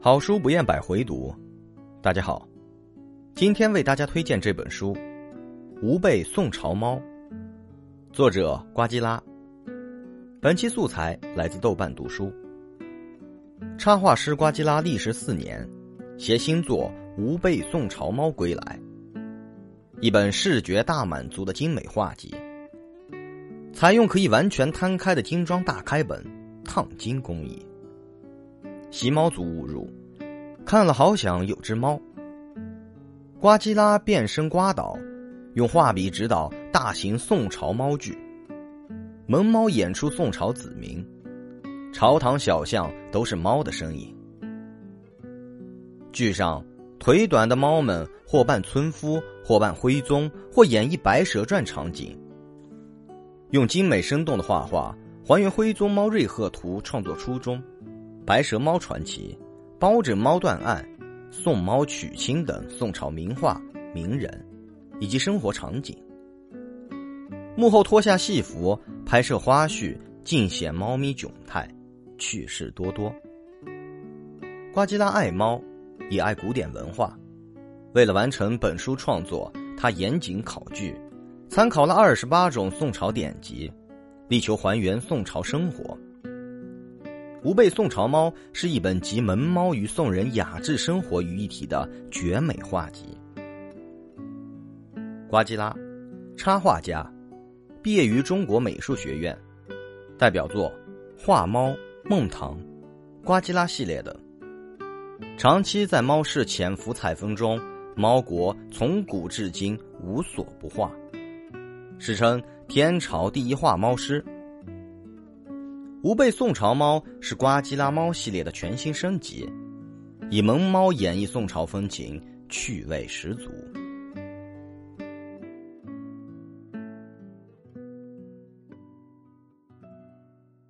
好书不厌百回读，大家好，今天为大家推荐这本书《吾辈宋朝猫》，作者瓜基拉。本期素材来自豆瓣读书。插画师瓜基拉历时四年，携新作《吾辈宋朝猫》归来，一本视觉大满足的精美画集，采用可以完全摊开的精装大开本烫金工艺。习猫族误入，看了好想有只猫。瓜基拉变身瓜岛，用画笔指导大型宋朝猫剧。萌猫演出宋朝子民，朝堂小巷都是猫的身影。剧上腿短的猫们或扮村夫，或扮徽宗，或演绎《白蛇传》场景，用精美生动的画画还原徽宗猫瑞鹤图创作初衷。白蛇猫传奇、包拯猫断案、宋猫娶亲等宋朝名画、名人以及生活场景。幕后脱下戏服拍摄花絮，尽显猫咪窘态，趣事多多。瓜吉拉爱猫，也爱古典文化。为了完成本书创作，他严谨考据，参考了二十八种宋朝典籍，力求还原宋朝生活。《吾辈宋朝猫》是一本集萌猫与宋人雅致生活于一体的绝美画集。瓜基拉，插画家，毕业于中国美术学院，代表作《画猫》《梦堂》《瓜基拉系列》等。长期在猫市潜伏采风中，猫国从古至今无所不画，史称天朝第一画猫师。吾辈宋朝猫是呱唧拉猫系列的全新升级，以萌猫演绎宋朝风情，趣味十足。